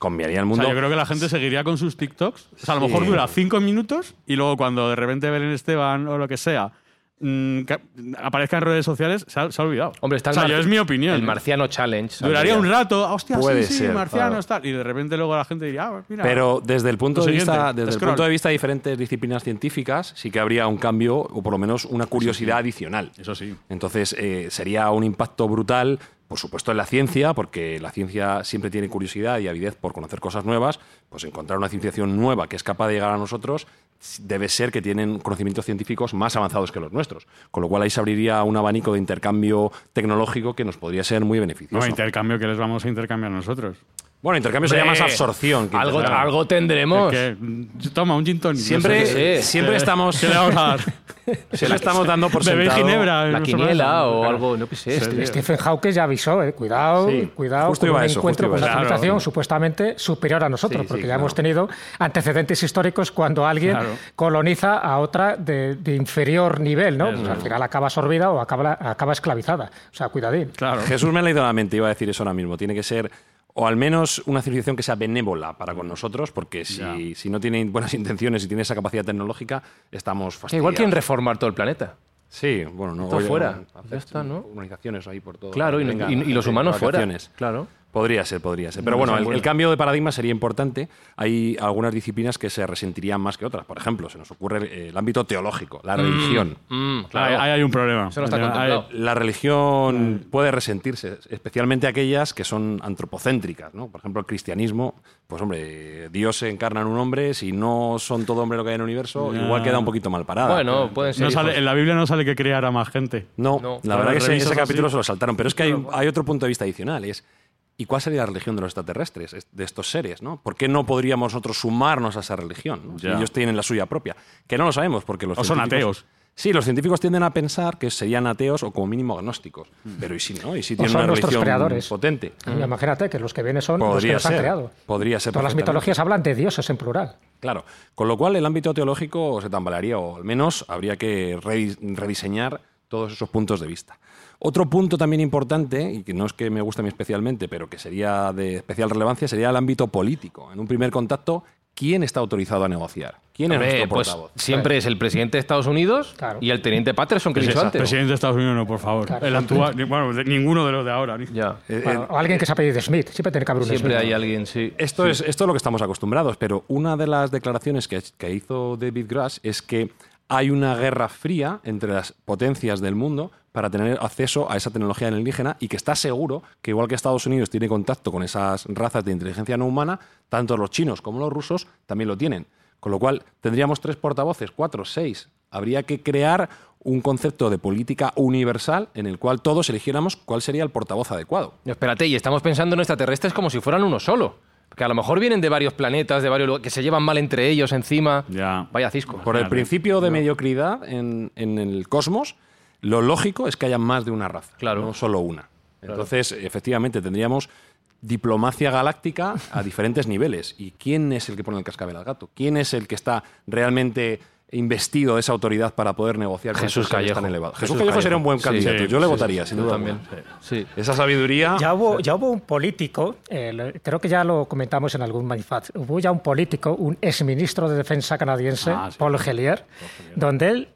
C: Cambiaría el
B: O
C: mundo.
B: sea, yo creo que la gente seguiría con sus TikToks. O sea, a lo
C: Sí.
B: mejor dura cinco minutos y luego cuando de repente Belén Esteban o lo que sea mm, que aparezca en redes sociales, se ha, se ha olvidado.
A: Hombre, está
B: o
A: el
B: sea, yo es mi opinión.
A: El Marciano Challenge.
B: Duraría un rato, ah, hostia,
C: Puede
B: sí, sí,
C: ser,
B: marcianos, tal. Y de repente luego la gente diría, ah, mira.
C: Pero desde el punto de
B: siguiente,
C: vista, desde el punto de vista de diferentes disciplinas científicas, sí que habría un cambio o por lo menos una curiosidad adicional.
B: Eso sí.
C: Entonces eh, sería un impacto brutal, por supuesto en la ciencia, porque la ciencia siempre tiene curiosidad y avidez por conocer cosas nuevas. Pues encontrar una cienciación nueva que es capaz de llegar a nosotros debe ser que tienen conocimientos científicos más avanzados que los nuestros. Con lo cual ahí se abriría un abanico de intercambio tecnológico que nos podría ser muy
B: No,
C: beneficioso.
B: intercambio que les vamos a intercambiar nosotros.
C: Bueno, intercambio sería más absorción. que
A: Algo,
C: intercambio.
A: algo tendremos.
B: Que, mm, toma, un gin tonic.
C: Siempre.
A: Sí.
C: siempre estamos,
B: ¿Qué le vamos a dar?
C: siempre estamos dando por
B: Bebé
C: sentado.
B: ginebra.
A: La
B: no sé
A: quiniela
B: más.
A: o
B: Claro.
A: algo, no sé.
B: Sí,
A: este-
D: Stephen Hawking ya avisó, eh, cuidado,
C: Sí,
D: cuidado
C: justo
D: con
C: iba
D: un
C: a eso,
D: encuentro
C: justo
D: con
C: iba a
D: una
B: eso.
D: civilización
B: Claro.
D: supuestamente superior a nosotros,
C: Sí, sí,
D: porque ya
C: claro.
D: hemos tenido antecedentes históricos cuando alguien
B: Claro.
D: coloniza a otra de, de inferior nivel, ¿no? Pues al final acaba absorbida o acaba, acaba esclavizada. O sea, cuidadín.
B: Claro.
C: Jesús me ha leído la mente, iba a decir eso ahora mismo. Tiene que ser, o al menos una civilización que sea benévola para con nosotros, porque si, si no tiene buenas intenciones y tiene esa capacidad tecnológica, estamos fastidiados.
A: igual quieren reformar todo el planeta.
C: Sí, bueno, no.
A: Todo fuera.
C: no,
A: Ya está, ¿no?
C: Organizaciones ahí por todo.
A: Claro, y,
C: Venga,
A: y- y los humanos fuera. Claro.
C: Podría ser, podría ser. Pero bueno, el, el cambio de paradigma sería importante. Hay algunas disciplinas que se resentirían más que otras. Por ejemplo, se nos ocurre eh, el ámbito teológico, la religión.
A: Mm,
B: Ahí,
A: claro.
B: ahí hay un problema.
A: Eso no está contemplado.
C: La religión puede resentirse, especialmente aquellas que son antropocéntricas, ¿no? Por ejemplo, el cristianismo, pues hombre, Dios se encarna en un hombre, si no son todo hombre lo que hay en el universo,
B: Ya.
C: igual queda un poquito mal parada.
A: Bueno, pueden ser.
B: No sale, en la Biblia no sale que creara más gente.
C: No,
A: No.
C: la verdad que ese, ese
B: así.
C: capítulo se lo saltaron, pero es que hay, hay otro punto de vista adicional, es ¿y cuál sería la religión de los extraterrestres, es- de estos seres? ¿no? ¿Por qué no podríamos nosotros sumarnos a esa religión? ¿no? Si
B: Ya.
C: ellos tienen la suya propia, que no lo sabemos porque los
B: O son ateos.
C: Sí, los científicos tienden a pensar que serían ateos o como mínimo agnósticos. Pero ¿y si no? ¿Y si
D: O
C: tienen
D: son
C: una religión
D: creadores.
C: potente?
D: Imagínate que los que vienen son los que nos han creado.
C: Podría ser.
D: Todas las mitologías hablan de dioses en plural.
C: Claro. Con lo cual el ámbito teológico se tambalearía o al menos habría que redis- rediseñar todos esos puntos de vista. Otro punto también importante, y que no es que me guste a mí especialmente, pero que sería de especial relevancia, sería el ámbito político. En un primer contacto, ¿quién está autorizado a negociar? ¿Quién es nuestro
A: pues
C: portavoz?
A: siempre es el presidente de Estados Unidos
D: Claro.
A: y el teniente Patterson que he dicho antes.
B: Presidente de Estados Unidos, no, por favor.
D: Claro.
B: El actual, bueno, de- ninguno de los de ahora. ni-
A: Ya.
C: Eh,
D: Bueno,
C: eh,
D: o alguien que se apellide Smith. Siempre tiene que haber un
A: Siempre
D: Smith.
A: hay alguien, sí.
C: Esto, es, esto es lo que estamos acostumbrados, pero una de las declaraciones que, que hizo David Grass es que hay una guerra fría entre las potencias del mundo para tener acceso a esa tecnología alienígena y que está seguro que igual que Estados Unidos tiene contacto con esas razas de inteligencia no humana, tanto los chinos como los rusos también lo tienen. Con lo cual tendríamos tres portavoces, cuatro, seis. Habría que crear un concepto de política universal en el cual todos eligiéramos cuál sería el portavoz adecuado.
A: Espérate, y estamos pensando en extraterrestres como si fueran uno solo. Que a lo mejor vienen de varios planetas, de varios lugares, que se llevan mal entre ellos encima.
B: Ya.
A: Vaya cisco.
C: Por el principio de mediocridad en, en el cosmos, lo lógico es que haya más de una raza,
A: Claro.
C: no solo una. Entonces, efectivamente, tendríamos diplomacia galáctica a diferentes niveles. ¿Y quién es el que pone el cascabel al gato? ¿Quién es el que está realmente investido de esa autoridad para poder negociar con
A: Jesús Callejo.
C: tan elevados?
A: Jesús
C: Jesús, Callejo
A: Callejo.
C: sería un buen candidato.
B: sí,
C: Yo le
B: sí,
C: votaría,
B: sí,
C: sin duda.
A: también.
C: Esa sabiduría...
D: Ya hubo, ya hubo un político, eh, creo que ya lo comentamos en algún manifat, hubo ya un político, un exministro de Defensa canadiense,
B: Ah, sí.
D: Paul Hellyer, donde él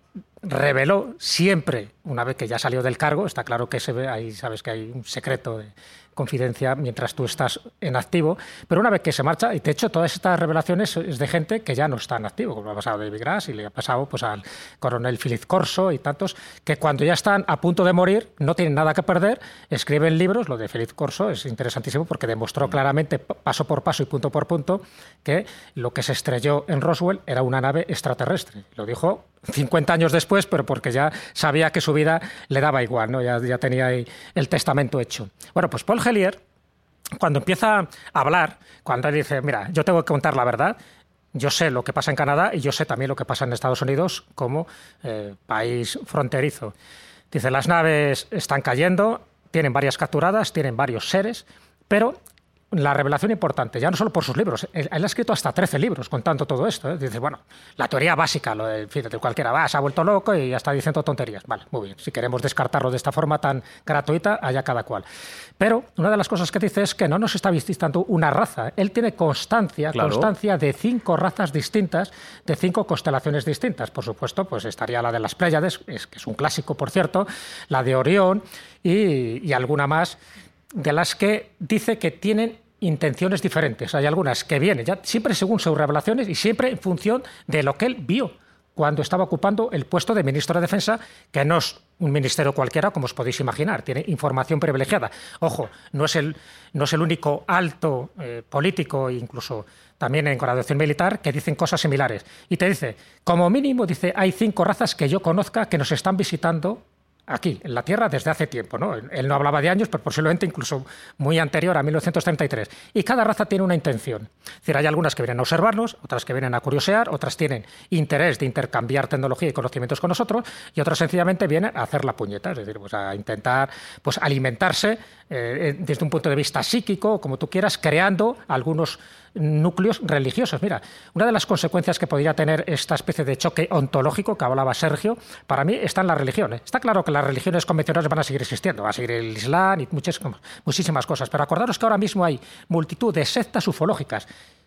D: reveló siempre, una vez que ya salió del cargo, está claro que se ve, ahí sabes que hay un secreto de, confidencia mientras tú estás en activo, pero una vez que se marcha, y de hecho todas estas revelaciones es de gente que ya no está en activo, como ha pasado a David Grass y le ha pasado pues, al coronel Philip Corso y tantos, que cuando ya están a punto de morir, no tienen nada que perder, escriben libros, lo de Philip Corso es interesantísimo porque demostró claramente, paso por paso y punto por punto, que lo que se estrelló en Roswell era una nave extraterrestre. Lo dijo 50 años después, pero porque ya sabía que su vida le daba igual, ¿no? ya, tenía ahí el testamento hecho. Bueno, pues Paul Hellier, cuando empieza a hablar, cuando dice, mira, yo tengo que contar la verdad, yo sé lo que pasa en Canadá y yo sé también lo que pasa en Estados Unidos como eh, país fronterizo. Dice, las naves están cayendo, tienen varias capturadas, tienen varios seres, pero la revelación importante, ya no solo por sus libros, él, ha escrito hasta 13 libros contando todo esto. ¿eh? Dice, bueno, la teoría básica, lo de, fíjate, cualquiera va, se ha vuelto loco y ya está diciendo tonterías. Vale, muy bien, si queremos descartarlo de esta forma tan gratuita, allá cada cual. Pero una de las cosas que dice es que no nos está visitando una raza. Él tiene constancia, constancia de cinco razas distintas, de cinco constelaciones distintas. Por supuesto, pues estaría la de las Pléyades, es, que es un clásico, por cierto, la de Orión y, y alguna más de las que dice que tienen intenciones diferentes. Hay algunas que vienen ya siempre según sus revelaciones y siempre en función de lo que él vio cuando estaba ocupando el puesto de ministro de Defensa, que no es un ministerio cualquiera, como os podéis imaginar, tiene información privilegiada. Ojo, no es el, no es el único alto eh, político, incluso también en graduación militar, que dicen cosas similares. Y te dice, como mínimo, dice, hay cinco razas que yo conozca que nos están visitando aquí, en la Tierra, desde hace tiempo. ¿no? Él no hablaba de años, pero posiblemente incluso muy anterior a 1933. Y cada raza tiene una intención. Es decir, hay algunas que vienen a observarnos, otras que vienen a curiosear, otras tienen interés de intercambiar tecnología y conocimientos con nosotros, y otras sencillamente vienen a hacer la puñeta, es decir, pues a intentar pues, alimentarse eh, desde un punto de vista psíquico, como tú quieras, creando algunos núcleos religiosos. Mira, una de las consecuencias que podría tener esta especie de choque ontológico que hablaba Sergio, para mí está en la religión. ¿eh? Está claro que las religiones convencionales van a seguir existiendo, va a seguir el Islam y muchas, muchísimas cosas, pero acordaros que ahora mismo hay multitud de sectas ufológicas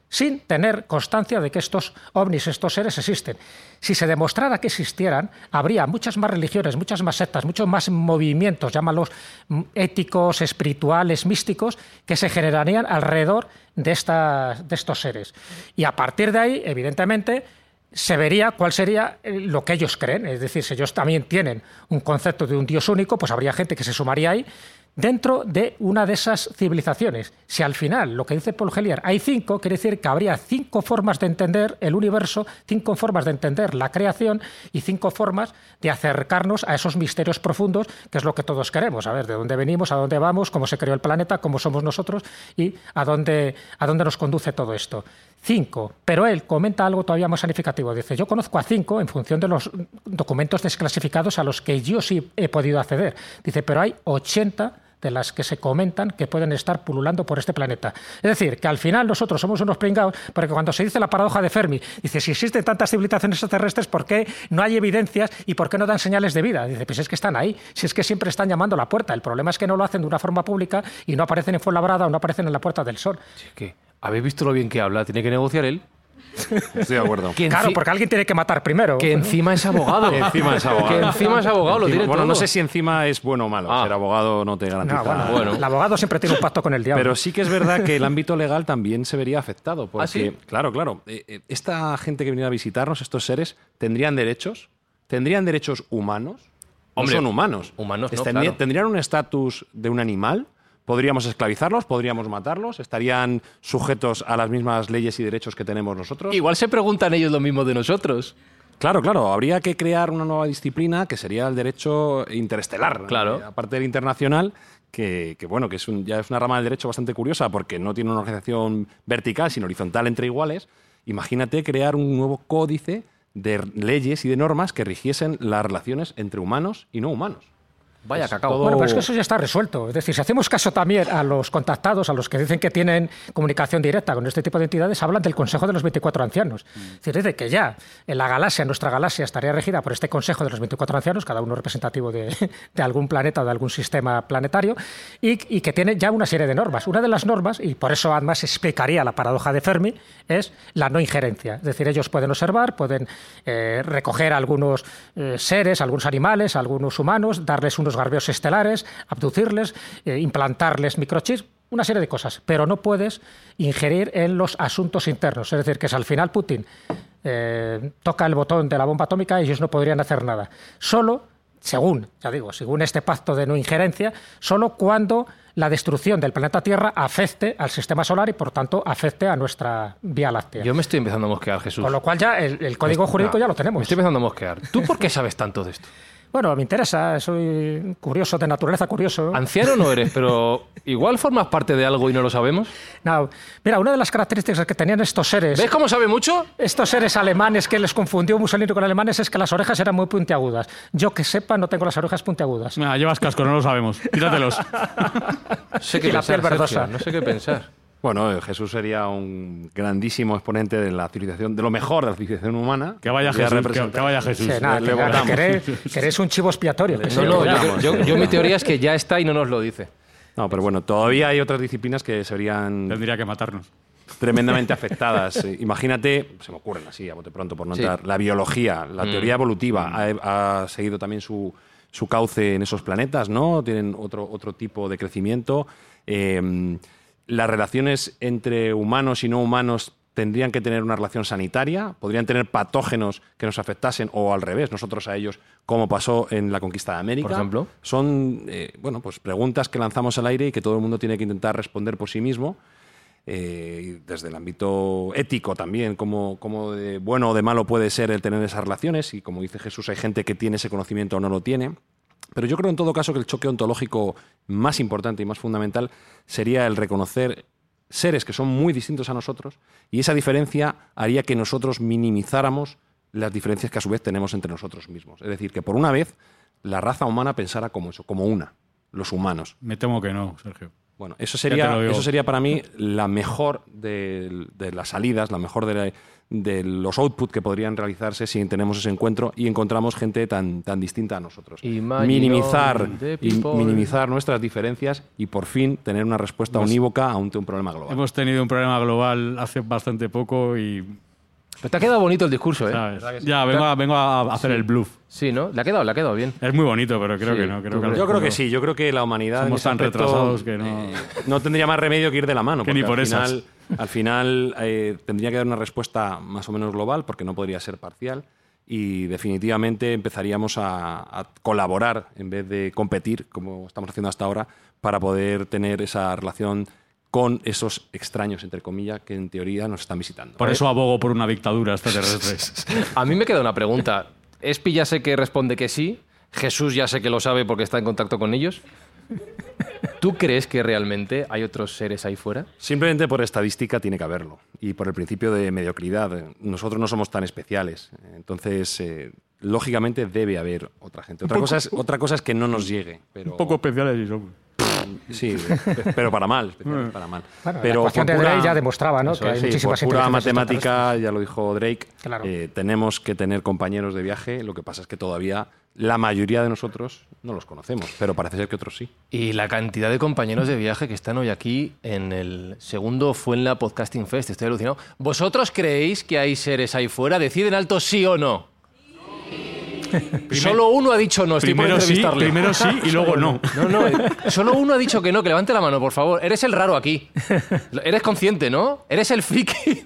D: sin tener constancia de que estos ovnis, estos seres existen. Si se demostrara que existieran, habría muchas más religiones, muchas más sectas, muchos más movimientos, llámalos mm, éticos, espirituales, místicos, que se generarían alrededor de, de estos seres. Y a partir de ahí, evidentemente, se vería cuál sería eh, lo que ellos creen. Es decir, si ellos también tienen un concepto de un Dios único, pues habría gente que se sumaría ahí dentro de una de esas civilizaciones. Si al final, lo que dice Paul Hellier, hay cinco, quiere decir que habría cinco formas de entender el universo, cinco formas de entender la creación y cinco formas de acercarnos a esos misterios profundos, que es lo que todos queremos, a ver de dónde venimos, a dónde vamos, cómo se creó el planeta, cómo somos nosotros y a dónde, a dónde nos conduce todo esto. Cinco. Pero él comenta algo todavía más significativo. Dice, yo conozco a cinco en función de los documentos desclasificados a los que yo sí he podido acceder. Dice, pero hay 80 de las que se comentan que pueden estar pululando por este planeta. Es decir, que al final nosotros somos unos pringados, porque cuando se dice la paradoja de Fermi, dice, si existen tantas civilizaciones extraterrestres, ¿por qué no hay evidencias y por qué no dan señales de vida? Dice, pues es que están ahí, si es que siempre están llamando a la puerta. El problema es que no lo hacen de una forma pública y no aparecen en Fuenlabrada o no aparecen en la Puerta del Sol.
A: Sí, ¿Habéis visto lo bien que habla? Tiene que negociar él.
C: Estoy de acuerdo.
D: claro, porque alguien tiene que matar primero.
A: Que encima es abogado.
C: encima es abogado.
A: Que encima es abogado, lo tiene
C: Bueno,
A: todo.
C: no sé si encima es bueno o malo.
A: Ah.
C: Ser abogado no te garantiza.
D: No, bueno, El abogado siempre tiene un pacto con el diablo.
C: Pero sí que es verdad que el ámbito legal también se vería afectado. Porque,
A: ¿Ah, sí?
C: claro, claro. eh, eh, Esta gente que viene a visitarnos, estos seres, ¿tendrían derechos? ¿Tendrían derechos humanos?
A: Hombre,
C: no son humanos.
A: humanos no, claro.
C: ¿Tendrían un estatus de un animal? ¿Podríamos esclavizarlos? ¿Podríamos matarlos? ¿Estarían sujetos a las mismas leyes y derechos que tenemos nosotros?
A: Igual se preguntan ellos lo mismo de nosotros.
C: Claro, claro. Habría que crear una nueva disciplina que sería el derecho interestelar.
A: Claro.
C: eh, aparte del internacional, que, que, bueno, que es un- ya es una rama del derecho bastante curiosa porque no tiene una organización vertical, sino horizontal entre iguales. Imagínate crear un nuevo códice de leyes y de normas que rigiesen las relaciones entre humanos y no humanos.
A: Vaya
C: Es
A: cacao.
C: todo-
D: Bueno, pero es que eso ya está resuelto. Es decir, si hacemos caso también a los contactados, a los que dicen que tienen comunicación directa con este tipo de entidades, hablan del Consejo de los 24 Ancianos. Es decir, dice que ya en la galaxia, nuestra galaxia, estaría regida por este Consejo de los 24 Ancianos, cada uno representativo de, de algún planeta o de algún sistema planetario, y, y que tiene ya una serie de normas. Una de las normas, y por eso además explicaría la paradoja de Fermi, es la no injerencia. Es decir, ellos pueden observar, pueden eh, recoger algunos eh, seres, algunos animales, algunos humanos, darles unos garbios estelares, abducirles, eh, implantarles microchips, una serie de cosas, pero no puedes ingerir en los asuntos internos. Es decir, que si al final Putin eh, toca el botón de la bomba atómica, ellos no podrían hacer nada. Solo, según, ya digo, según este pacto de no injerencia, solo cuando la destrucción del planeta Tierra afecte al sistema solar y, por tanto, afecte a nuestra Vía Láctea.
A: Yo me estoy empezando a mosquear, Jesús.
D: Con lo cual ya el, el código jurídico ya lo
A: Me
D: tenemos.
A: estoy empezando a mosquear. ¿Tú por qué sabes tanto de esto?
D: Bueno, me interesa, soy curioso, de naturaleza curioso.
A: Anciano no eres, pero igual formas parte de algo y no lo sabemos.
D: No, mira, una de las características que tenían estos seres,
A: ¿Ves cómo sabe mucho?
D: estos seres alemanes que les confundió Mussolini con alemanes es que las orejas eran muy puntiagudas. Yo que sepa, no tengo las orejas puntiagudas.
B: Mira, llevas casco, no lo sabemos. Quítatelos.
A: No sé qué
D: Y la piel verdosa.
A: Sergio, no sé qué pensar.
C: Bueno, eh, Jesús sería un grandísimo exponente de la civilización, de lo mejor de la civilización humana.
B: Que vaya Jesús, que, vaya Jesús.
D: Sí, nada,
C: le
D: que- que
C: votamos.
D: queréis, queréis un chivo expiatorio. que
A: No, no, yo, yo- yo mi teoría es que ya está y no nos lo dice.
C: No, pero bueno, todavía hay otras disciplinas que serían
B: Tendría que matarnos.
C: tremendamente afectadas. Imagínate, se me ocurren así a bote pronto por no
A: Sí.
C: entrar, la biología, la teoría evolutiva ha, ha seguido también su, su cauce en esos planetas, ¿no? Tienen otro, otro tipo de crecimiento. Eh, las relaciones entre humanos y no humanos tendrían que tener una relación sanitaria, podrían tener patógenos que nos afectasen o al revés, nosotros a ellos, como pasó en la conquista de América.
A: Por ejemplo.
C: Son eh, bueno, pues preguntas que lanzamos al aire y que todo el mundo tiene que intentar responder por sí mismo. eh, desde el ámbito ético también, cómo, cómo de bueno o de malo puede ser el tener esas relaciones. Y como dice Jesús, hay gente que tiene ese conocimiento o no lo tiene. Pero yo creo en todo caso que el choque ontológico más importante y más fundamental sería el reconocer seres que son muy distintos a nosotros y esa diferencia haría que nosotros minimizáramos las diferencias que a su vez tenemos entre nosotros mismos. Es decir, que por una vez la raza humana pensara como eso, como una, los humanos.
B: Me temo que no, Sergio.
C: Bueno, eso sería, eso sería para mí la mejor de, de las salidas, la mejor de, la- de los outputs que podrían realizarse si tenemos ese encuentro y encontramos gente tan, tan distinta a nosotros. Minimizar, y minimizar nuestras diferencias y por fin tener una respuesta unívoca ante un problema global.
B: Hemos tenido un problema global hace bastante poco y.
A: Pero te ha quedado bonito el discurso, ¿eh?
B: ¿sabes? Ya, vengo a, vengo a hacer el bluff.
A: Sí, ¿no? Le ha quedado, le ha quedado bien.
B: Es muy bonito, pero creo
A: Sí,
B: que no. Creo que.
C: Yo creo que sí, yo creo que la humanidad
B: Somos tan
C: aspecto,
B: retrasados que no-
C: eh, no tendría más remedio que ir de la mano.
B: Que ni por
C: al
B: esas.
C: Al final eh, tendría que dar una respuesta más o menos global, porque no podría ser parcial. Y definitivamente empezaríamos a, a colaborar en vez de competir, como estamos haciendo hasta ahora, para poder tener esa relación con esos extraños, entre comillas, que en teoría nos están visitando.
B: Por eso abogo por una dictadura extraterrestre.
A: A mí me queda una pregunta. Espi ya sé que responde que sí. Jesús ya sé que lo sabe porque está en contacto con ellos. ¿Tú crees que realmente hay otros seres ahí fuera?
C: Simplemente por estadística tiene que haberlo. Y por el principio de mediocridad. Nosotros no somos tan especiales. Entonces, eh, lógicamente debe haber otra gente. Otra,
B: poco-
C: cosa, es, otra cosa es que no nos llegue. Pero,
B: Un poco especiales y somos.
C: Sí, pero para mal. para mal.
D: Bueno,
C: pero
D: la
C: por
D: de
C: pura-
D: Drake ya demostraba ¿no? Que hay
C: sí,
D: muchísimas
C: por pura matemática, ya lo dijo Drake,
D: Claro.
C: eh, tenemos que tener compañeros de viaje. Lo que pasa es que todavía la mayoría de nosotros no los conocemos, pero parece ser que otros sí.
A: Y la cantidad de compañeros de viaje que están hoy aquí en el segundo Fuenla Podcasting Fest. Estoy alucinado. ¿Vosotros creéis que hay seres ahí fuera? Deciden alto sí o no. Solo uno ha dicho no. Estoy
B: Primero
A: por
B: sí, primero sí y luego no.
A: No, no, eh, solo uno ha dicho que no, que levante la mano, por favor. Eres el raro aquí. Eres consciente, ¿no? Eres el friki.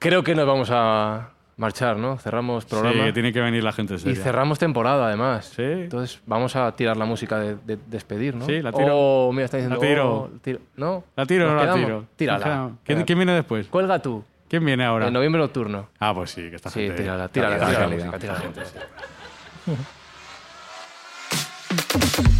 A: Creo que nos vamos a marchar, ¿no? Cerramos
B: Sí,
A: programa.
B: que tiene que venir la gente
A: y cerramos temporada, además.
B: Sí.
A: Entonces vamos a tirar la música de, de despedir, ¿no?
B: Sí, la tiro.
A: Oh, mira, está diciendo.
B: La tiro.
A: oh, tiro. ¿No?
B: ¿La tiro o no
A: ¿Nos
B: la tiro?
A: Tírala.
B: ¿Quién, quién viene después?
A: Cuelga tú.
B: ¿Quién viene ahora?
A: En noviembre nocturno.
B: Ah, pues sí, que esta
A: Sí,
B: gente.
A: tírala, tírala,
C: calidad,
A: tírala, la música, tírala, gente.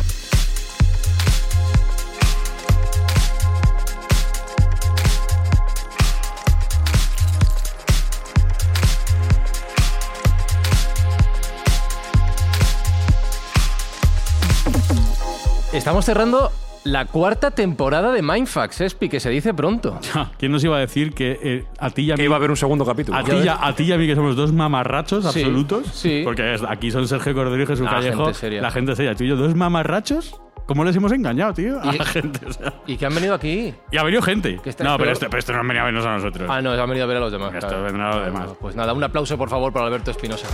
A: Estamos cerrando la cuarta temporada de Mindfax, Espi, que se dice pronto.
B: ¿Quién nos iba a decir que eh, a ti y a mí...
C: Que iba a haber un segundo capítulo.
B: A ti, y a, a ti y a mí que somos dos mamarrachos
A: Sí,
B: absolutos.
A: sí.
B: Porque aquí son Sergio Cordero y Jesús
A: La
B: Callejo.
A: gente seria.
B: La gente seria. Tú y yo, dos mamarrachos. ¿Cómo les hemos engañado, tío? A la gente. o sea.
A: ¿Y que han venido aquí?
B: Y ha venido gente.
A: Que
B: No, pero
A: pero-
B: esto, pero esto no han venido a vernos a nosotros.
A: Ah, no, han venido a ver a los demás.
B: Esto
A: claro.
B: vendrá a los demás.
A: Pues nada, un aplauso por favor para Alberto Espinosa.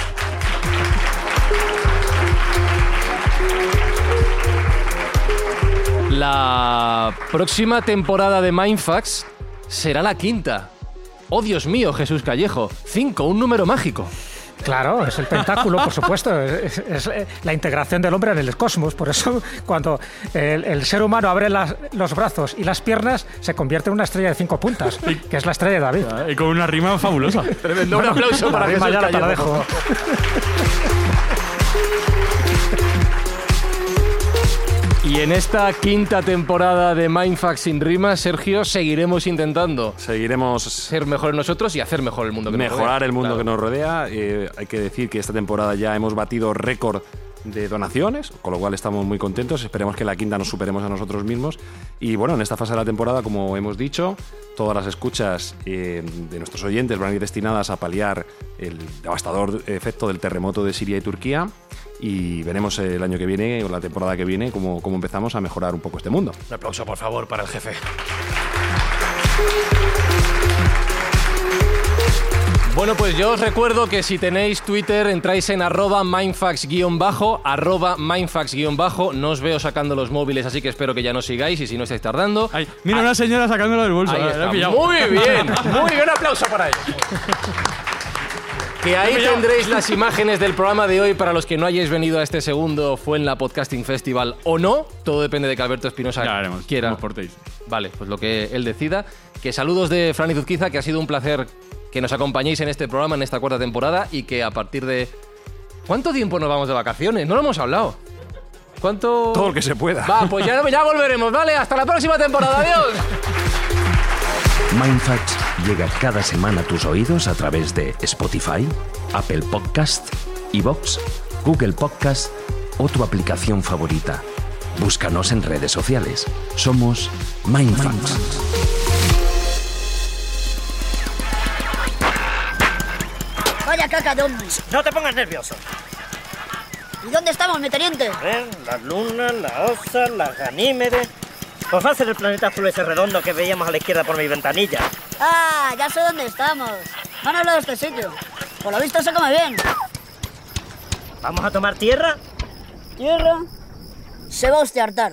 A: La próxima temporada de Mindfax será la quinta. Oh, Dios mío, Jesús Callejo. Cinco, un número mágico.
D: Claro, es el pentáculo, por supuesto. Es, es- es la integración del hombre en el cosmos. Por eso, cuando el, el ser humano abre las- los brazos y las piernas, se convierte en una estrella de cinco puntas, que es la estrella de David.
B: Y con una rima fabulosa.
A: Tremendo. un aplauso para
D: La
A: Jesús
D: dejo.
A: Y en esta quinta temporada de Mindfax sin rimas, Sergio, seguiremos intentando
C: Seguiremos
A: ser mejores nosotros y hacer mejor el mundo que nos rodea.
C: mejorar el mundo
A: Claro.
C: que nos rodea. Eh, hay que decir que esta temporada ya hemos batido récord de donaciones, con lo cual estamos muy contentos. Esperemos que la quinta nos superemos a nosotros mismos. Y bueno, en esta fase de la temporada, como hemos dicho, todas las escuchas eh, de nuestros oyentes van a ir destinadas a paliar el devastador efecto del terremoto de Siria y Turquía. Y veremos el año que viene o la temporada que viene cómo, cómo empezamos a mejorar un poco este mundo.
A: Un aplauso, por favor, para el jefe. Bueno, pues yo os recuerdo que si tenéis Twitter, entráis en arroba mindfax-bajo, arroba mindfax-bajo. No os veo sacando los móviles, así que espero que ya no sigáis y si no estáis tardando.
B: Ay, mira una señora sacándolo del bolso.
A: Ahí está. Muy bien, muy bien, un aplauso para ellos. Que ahí tendréis las imágenes del programa de hoy para los que no hayáis venido a este segundo fue en la Podcasting Festival o no. Todo depende de que Alberto Espinosa
B: Ya
A: quiera.
B: portéis.
A: Vale, pues lo que él decida. Que saludos de Fran y Zuzquiza, que ha sido un placer que nos acompañéis en este programa, en esta cuarta temporada, y que a partir de... ¿Cuánto tiempo nos vamos de vacaciones? No lo hemos hablado. ¿Cuánto...?
C: Todo lo que se pueda.
A: Va, pues ya, ya volveremos, ¿vale? Hasta la próxima temporada, adiós.
E: Mindfacts llega cada semana a tus oídos a través de Spotify, Apple Podcast, Evox, Google Podcast o tu aplicación favorita. Búscanos en redes sociales. Somos Mindfacts.
F: Vaya caca de ovnis.
G: No te pongas nervioso.
F: ¿Y dónde estamos, mi teniente?
G: ¿Eh? La luna, la osa, la ganímede. Pues va a ser el planeta azul ese redondo que veíamos a la izquierda por mi ventanilla.
F: Ah, ya sé dónde estamos. No han hablado de este sitio. Por lo visto se come bien.
G: ¿Vamos a tomar tierra?
F: Tierra. Se va usted a hartar.